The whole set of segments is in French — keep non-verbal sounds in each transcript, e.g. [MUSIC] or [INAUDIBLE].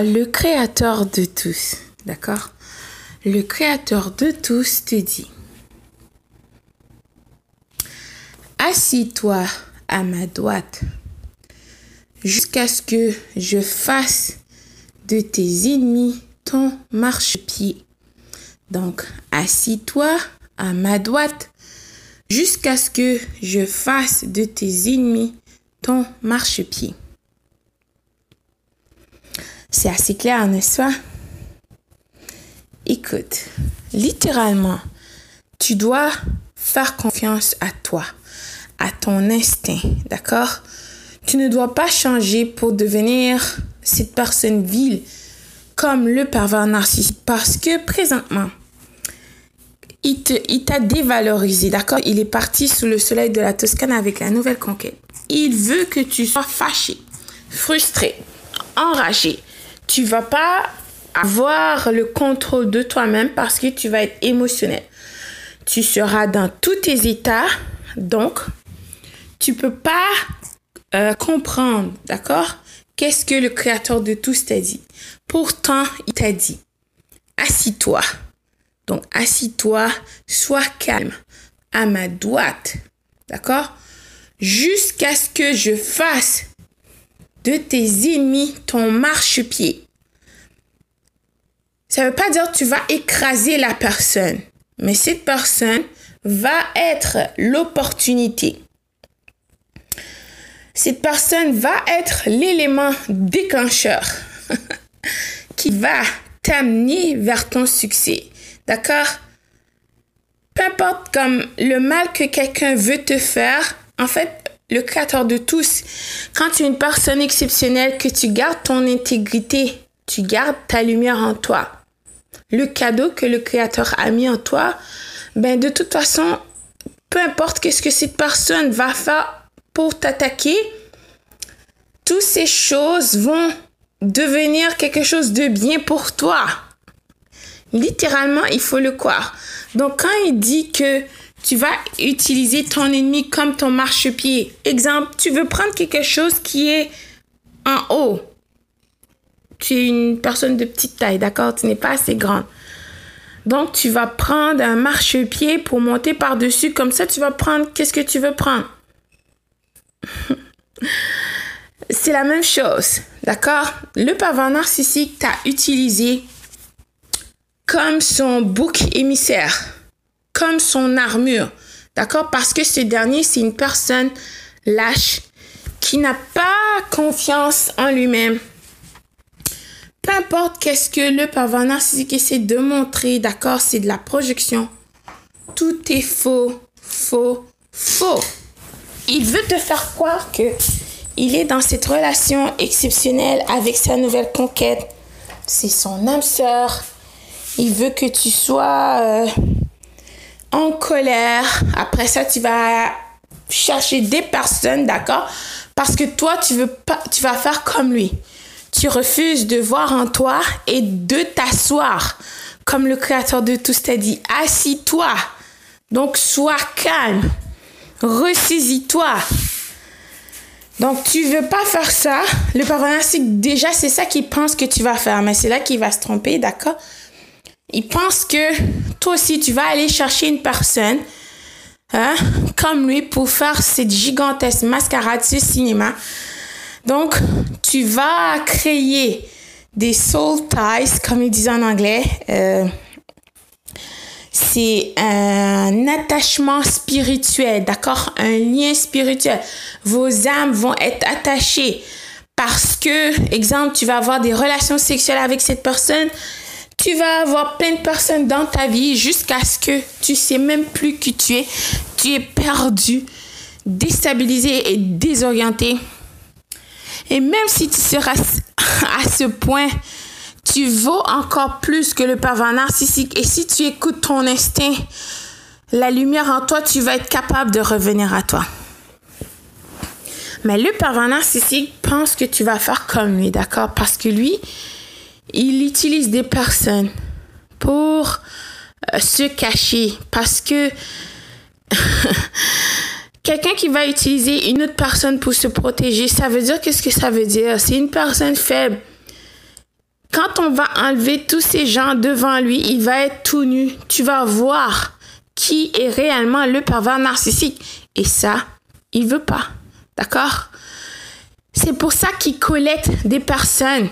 le créateur de tous, d'accord? Le créateur de tous te dit, assis-toi à ma droite jusqu'à ce que je fasse de tes ennemis ton marchepied. Donc, assis-toi à ma droite jusqu'à ce que je fasse de tes ennemis ton marchepied. C'est assez clair, n'est-ce pas? Écoute, littéralement, tu dois faire confiance à toi, à ton instinct, d'accord? Tu ne dois pas changer pour devenir cette personne vile comme le pervers narcissique parce que présentement, il t'a dévalorisé, d'accord? Il est parti sous le soleil de la Toscane avec la nouvelle conquête. Il veut que tu sois fâché, frustré, enragé. Tu vas pas avoir le contrôle de toi-même parce que tu vas être émotionnel. Tu seras dans tous tes états, donc tu peux pas euh, comprendre, d'accord? Qu'est-ce que le créateur de tous t'a dit? Pourtant, il t'a dit, assis-toi. Donc, assis-toi, sois calme, à ma droite, d'accord? Jusqu'à ce que je fasse de tes ennemis ton marchepied. Ça ne veut pas dire que tu vas écraser la personne, mais cette personne va être l'opportunité. Cette personne va être l'élément déclencheur [LAUGHS] qui va t'amener vers ton succès. D'accord? Peu importe comme le mal que quelqu'un veut te faire, en fait, le créateur de tous, quand tu es une personne exceptionnelle, que tu gardes ton intégrité, tu gardes ta lumière en toi, le cadeau que le créateur a mis en toi, ben de toute façon, peu importe qu'est-ce que cette personne va faire pour t'attaquer, toutes ces choses vont devenir quelque chose de bien pour toi. Littéralement, il faut le croire. Donc, quand il dit que tu vas utiliser ton ennemi comme ton marchepied, exemple, tu veux prendre quelque chose qui est en haut. Tu es une personne de petite taille, d'accord? Tu n'es pas assez grande. Donc, tu vas prendre un marchepied pour monter par-dessus. Comme ça, tu vas prendre qu'est-ce que tu veux prendre? [LAUGHS] C'est la même chose, d'accord? Le pervers narcissique t'a utilisé comme son bouc émissaire, comme son armure, d'accord? Parce que ce dernier, c'est une personne lâche qui n'a pas confiance en lui-même. Peu importe qu'est-ce que le pervers narcissique essaie de montrer, d'accord? C'est de la projection. Tout est faux, faux, faux. Il veut te faire croire que il est dans cette relation exceptionnelle avec sa nouvelle conquête. C'est son âme sœur. Il veut que tu sois euh, en colère. Après ça, tu vas chercher des personnes, d'accord? Parce que toi, tu veux pas, tu vas faire comme lui. Tu refuses de voir en toi et de t'asseoir. Comme le créateur de tout t'a dit, assis-toi. Donc, sois calme. Ressaisis-toi. Donc, tu veux pas faire ça. Le c'est déjà, c'est ça qu'il pense que tu vas faire. Mais c'est là qu'il va se tromper, d'accord? Il pense que toi aussi, tu vas aller chercher une personne hein, comme lui pour faire cette gigantesque mascarade, ce cinéma. Donc, tu vas créer des soul ties, comme ils disent en anglais. Euh, c'est un attachement spirituel, d'accord? Un lien spirituel. Vos âmes vont être attachées parce que, exemple, tu vas avoir des relations sexuelles avec cette personne. Tu vas avoir plein de personnes dans ta vie jusqu'à ce que tu sais même plus qui tu es. Tu es perdu, déstabilisé et désorienté. Et même si tu seras [LAUGHS] à ce point tu vaux encore plus que le pervers narcissique. Et si tu écoutes ton instinct, la lumière en toi, tu vas être capable de revenir à toi. Mais le pervers narcissique pense que tu vas faire comme lui, d'accord? Parce que lui, il utilise des personnes pour euh, se cacher. Parce que [LAUGHS] quelqu'un qui va utiliser une autre personne pour se protéger, ça veut dire qu'est-ce que ça veut dire? C'est une personne faible Quand on va enlever tous ces gens devant lui, il va être tout nu. Tu vas voir qui est réellement le pervers narcissique. Et ça, il veut pas. D'accord? C'est pour ça qu'il collecte des personnes.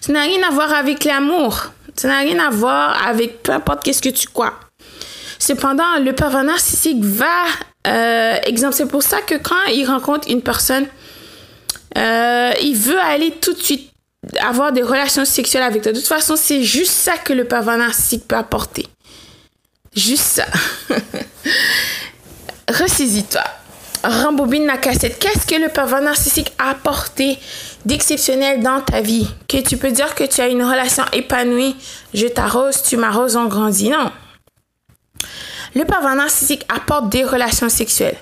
Ça n'a rien à voir avec l'amour. Ça n'a rien à voir avec peu importe qu'est-ce que tu crois. Cependant, le pervers narcissique va, euh, exemple, c'est pour ça que quand il rencontre une personne, euh, il veut aller tout de suite avoir des relations sexuelles avec toi. De toute façon, c'est juste ça que le pervers narcissique peut apporter. Juste ça. [LAUGHS] Ressaisis-toi. Rembobine la cassette. Qu'est-ce que le pervers narcissique a apporté d'exceptionnel dans ta vie? Que tu peux dire que tu as une relation épanouie? Je t'arrose, tu m'arroses, on grandit. Non. Le pervers narcissique apporte des relations sexuelles.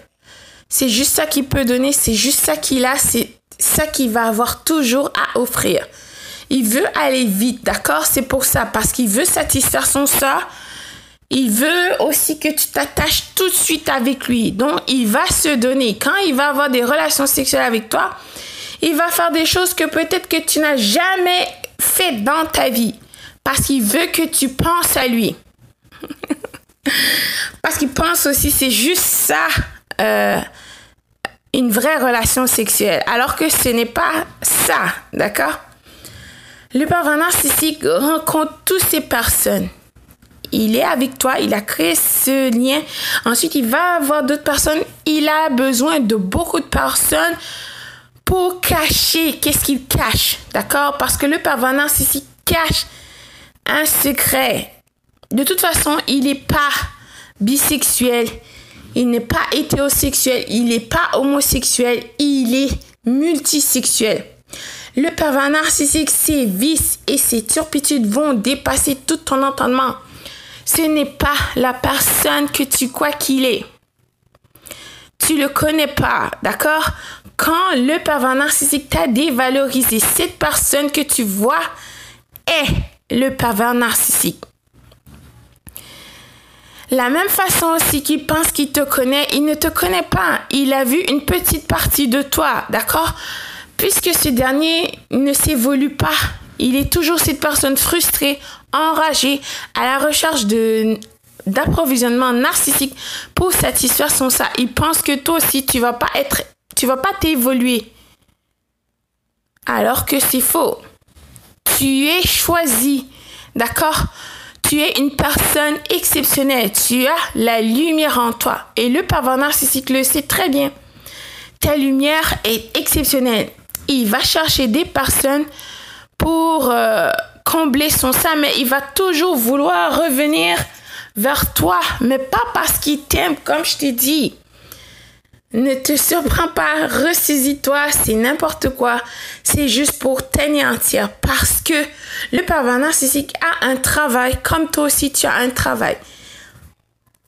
C'est juste ça qu'il peut donner, c'est juste ça qu'il a, c'est ça qu'il va avoir toujours à offrir. Il veut aller vite, d'accord? C'est pour ça, parce qu'il veut satisfaire son sort. Il veut aussi que tu t'attaches tout de suite avec lui. Donc, il va se donner. Quand il va avoir des relations sexuelles avec toi, il va faire des choses que peut-être que tu n'as jamais fait dans ta vie. Parce qu'il veut que tu penses à lui. [LAUGHS] parce qu'il pense aussi, c'est juste ça. Euh, une vraie relation sexuelle, alors que ce n'est pas ça, d'accord? Le pervers narcissique rencontre toutes ces personnes. Il est avec toi, il a créé ce lien. Ensuite, il va avoir d'autres personnes. Il a besoin de beaucoup de personnes pour cacher. Qu'est-ce qu'il cache D'accord? Parce que le pervers narcissique cache un secret. De toute façon, il n'est pas bisexuel. Il n'est pas hétérosexuel, il n'est pas homosexuel, il est multisexuel. Le pervers narcissique, ses vices et ses turpitudes vont dépasser tout ton entendement. Ce n'est pas la personne que tu crois qu'il est. Tu le connais pas, d'accord? Quand le pervers narcissique t'a dévalorisé, cette personne que tu vois est le pervers narcissique. La même façon aussi qu'il pense qu'il te connaît, il ne te connaît pas. Il a vu une petite partie de toi, d'accord? Puisque ce dernier ne s'évolue pas. Il est toujours cette personne frustrée, enragée, à la recherche d'approvisionnement narcissique pour satisfaire son ça. Il pense que toi aussi tu vas pas être tu vas pas t'évoluer. Alors que c'est faux. Tu es choisi. D'accord? Tu es une personne exceptionnelle. Tu as la lumière en toi. Et le pervers narcissique le sait très bien. Ta lumière est exceptionnelle. Il va chercher des personnes pour euh, combler son sein, mais il va toujours vouloir revenir vers toi, mais pas parce qu'il t'aime, comme je t'ai dit. Ne te surprends pas, ressaisis-toi, c'est n'importe quoi. C'est juste pour t'anéantir parce que le pervers narcissique a un travail comme toi aussi tu as un travail.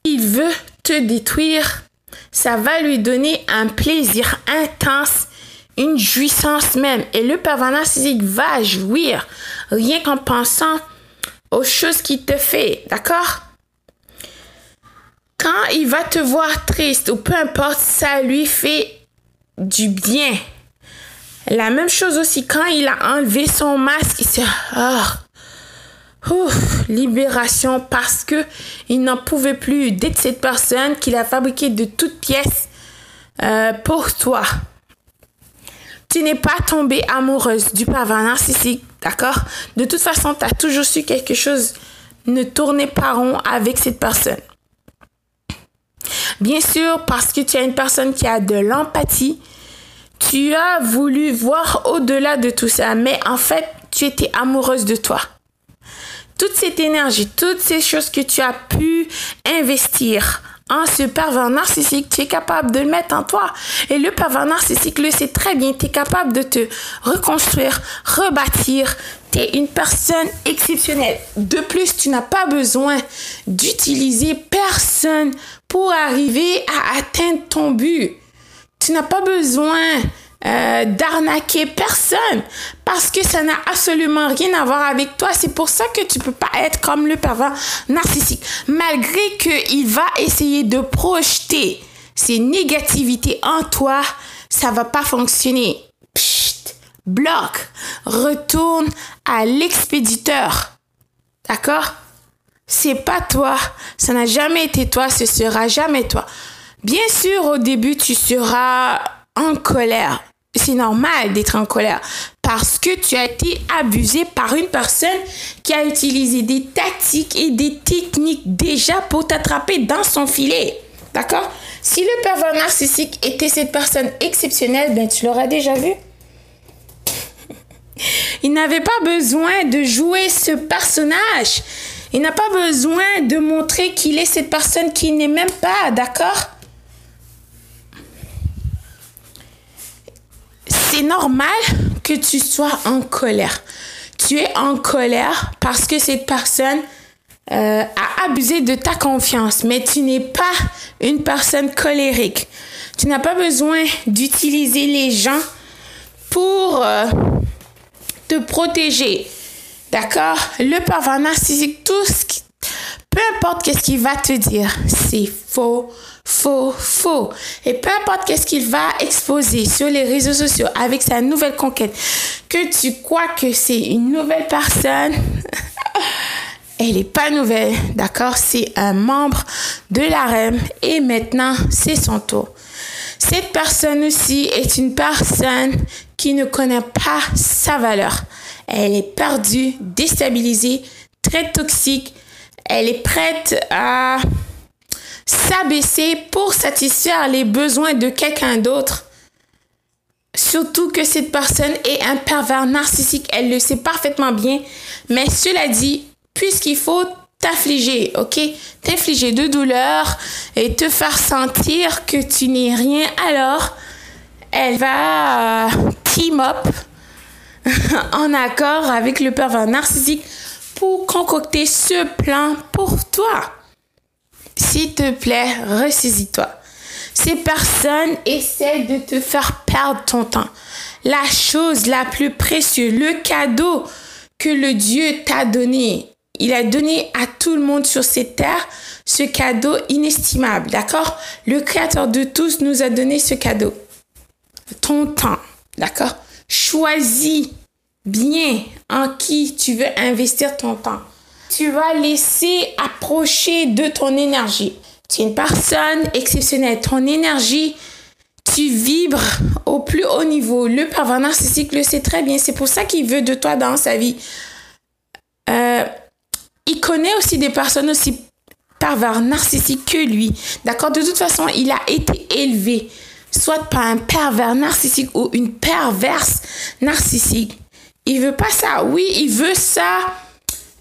Il veut te détruire. Ça va lui donner un plaisir intense, une jouissance même. Et le pervers narcissique va jouir rien qu'en pensant aux choses qu'il te fait. D'accord? Quand il va te voir triste ou peu importe, ça lui fait du bien. La même chose aussi quand il a enlevé son masque, il s'est oh, libération parce que il n'en pouvait plus d'être cette personne qu'il a fabriquée de toutes pièces euh, pour toi. Tu n'es pas tombée amoureuse du pervers narcissique, d'accord? De toute façon, tu as toujours su quelque chose ne tournait pas rond avec cette personne. Bien sûr, parce que tu as une personne qui a de l'empathie, tu as voulu voir au-delà de tout ça, mais en fait, tu étais amoureuse de toi. Toute cette énergie, toutes ces choses que tu as pu investir ce pervers narcissique, tu es capable de le mettre en toi. Et le pervers narcissique le sait très bien, tu es capable de te reconstruire, rebâtir. Tu es une personne exceptionnelle. De plus, tu n'as pas besoin d'utiliser personne pour arriver à atteindre ton but. Tu n'as pas besoin euh, d'arnaquer personne parce que ça n'a absolument rien à voir avec toi. C'est pour ça que tu peux pas être comme le pervers narcissique. Malgré qu'il va essayer de projeter ses négativités en toi, ça va pas fonctionner. Psst, bloque, retourne à l'expéditeur. D'accord? C'est pas toi, ça n'a jamais été toi, ce sera jamais toi. Bien sûr, au début, tu seras en colère. C'est normal d'être en colère parce que tu as été abusé par une personne qui a utilisé des tactiques et des techniques déjà pour t'attraper dans son filet. D'accord? Si le pervers narcissique était cette personne exceptionnelle, ben tu l'auras déjà vu. [LAUGHS] Il n'avait pas besoin de jouer ce personnage. Il n'a pas besoin de montrer qu'il est cette personne qui n'est même pas, d'accord? C'est normal que tu sois en colère. Tu es en colère parce que cette personne euh, a abusé de ta confiance, mais tu n'es pas une personne colérique. Tu n'as pas besoin d'utiliser les gens pour euh, te protéger. D'accord? Le pervers narcissique, tout ce qui, peu importe qu'est-ce qu'il va te dire, c'est faux, faux, faux. Et peu importe qu'est-ce qu'il va exposer sur les réseaux sociaux avec sa nouvelle conquête, que tu crois que c'est une nouvelle personne, [LAUGHS] elle n'est pas nouvelle, d'accord? C'est un membre de l'AREM et maintenant c'est son tour. Cette personne aussi est une personne qui ne connaît pas sa valeur. Elle est perdue, déstabilisée, très toxique. Elle est prête à s'abaisser pour satisfaire les besoins de quelqu'un d'autre. Surtout que cette personne est un pervers narcissique, elle le sait parfaitement bien. Mais cela dit, puisqu'il faut t'affliger, ok? T'infliger de douleur et te faire sentir que tu n'es rien, alors elle va team up [LAUGHS] en accord avec le pervers narcissique concocter ce plan pour toi. S'il te plaît, ressaisis-toi. Ces personnes essaient de te faire perdre ton temps. La chose la plus précieuse, le cadeau que le Dieu t'a donné, il a donné à tout le monde sur cette terre ce cadeau inestimable, d'accord? Le Créateur de tous nous a donné ce cadeau. Ton temps, d'accord? Choisis bien en qui tu veux investir ton temps. Tu vas laisser approcher de ton énergie. Tu es une personne exceptionnelle. Ton énergie, tu vibres au plus haut niveau. Le pervers narcissique le sait très bien. C'est pour ça qu'il veut de toi dans sa vie. Euh, il connaît aussi des personnes aussi pervers narcissiques que lui. D'accord? De toute façon, il a été élevé soit par un pervers narcissique ou une perverse narcissique. Il veut pas ça. Oui, il veut ça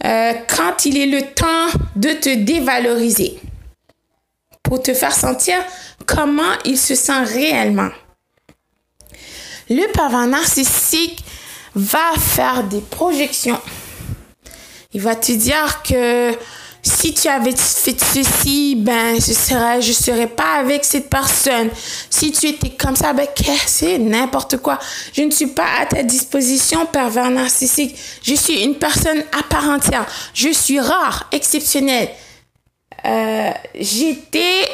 euh, quand il est le temps de te dévaloriser pour te faire sentir comment il se sent réellement. Le pervers narcissique va faire des projections il va te dire que si tu avais fait ceci, ben, je serais, je serais pas avec cette personne. Si tu étais comme ça, ben, c'est n'importe quoi. Je ne suis pas à ta disposition, pervers narcissique. Je suis une personne à part entière. Je suis rare, exceptionnelle. Euh, J'étais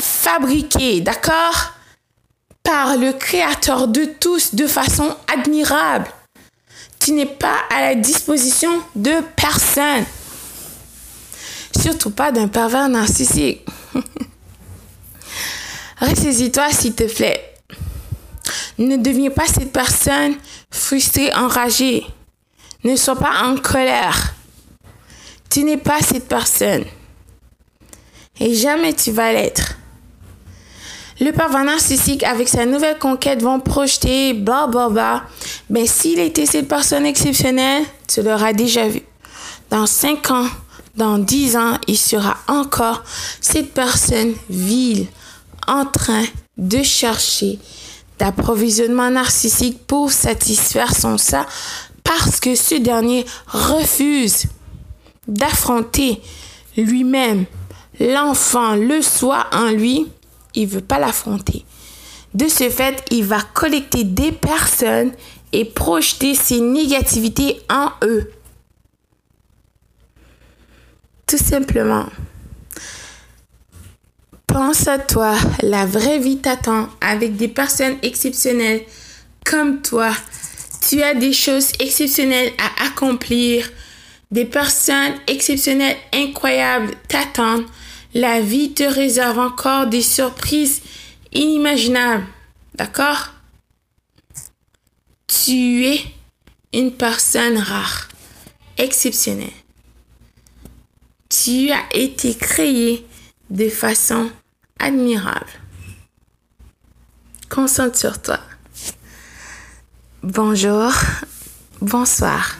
fabriquée, d'accord? Par le créateur de tous de façon admirable. Tu n'es pas à la disposition de personne. Surtout pas d'un pervers narcissique. Ressaisis-toi s'il te plaît. Ne deviens pas cette personne frustrée, enragée. Ne sois pas en colère. Tu n'es pas cette personne. Et jamais tu vas l'être. Le pervers narcissique, avec sa nouvelle conquête, vont projeter, bla bla bla. Mais s'il était cette personne exceptionnelle, tu l'auras déjà vu. Dans 5 ans, dans 10 ans, il sera encore cette personne vile en train de chercher d'approvisionnement narcissique pour satisfaire son ça parce que ce dernier refuse d'affronter lui-même l'enfant, le soi en lui il veut pas l'affronter. De ce fait, il va collecter des personnes et projeter ses négativités en eux. Tout simplement. Pense à toi, la vraie vie t'attend avec des personnes exceptionnelles comme toi. Tu as des choses exceptionnelles à accomplir. Des personnes exceptionnelles, incroyables t'attendent. La vie te réserve encore des surprises inimaginables. D'accord? Tu es une personne rare, exceptionnelle. Tu as été créé de façon admirable. Concentre sur toi. Bonjour, bonsoir.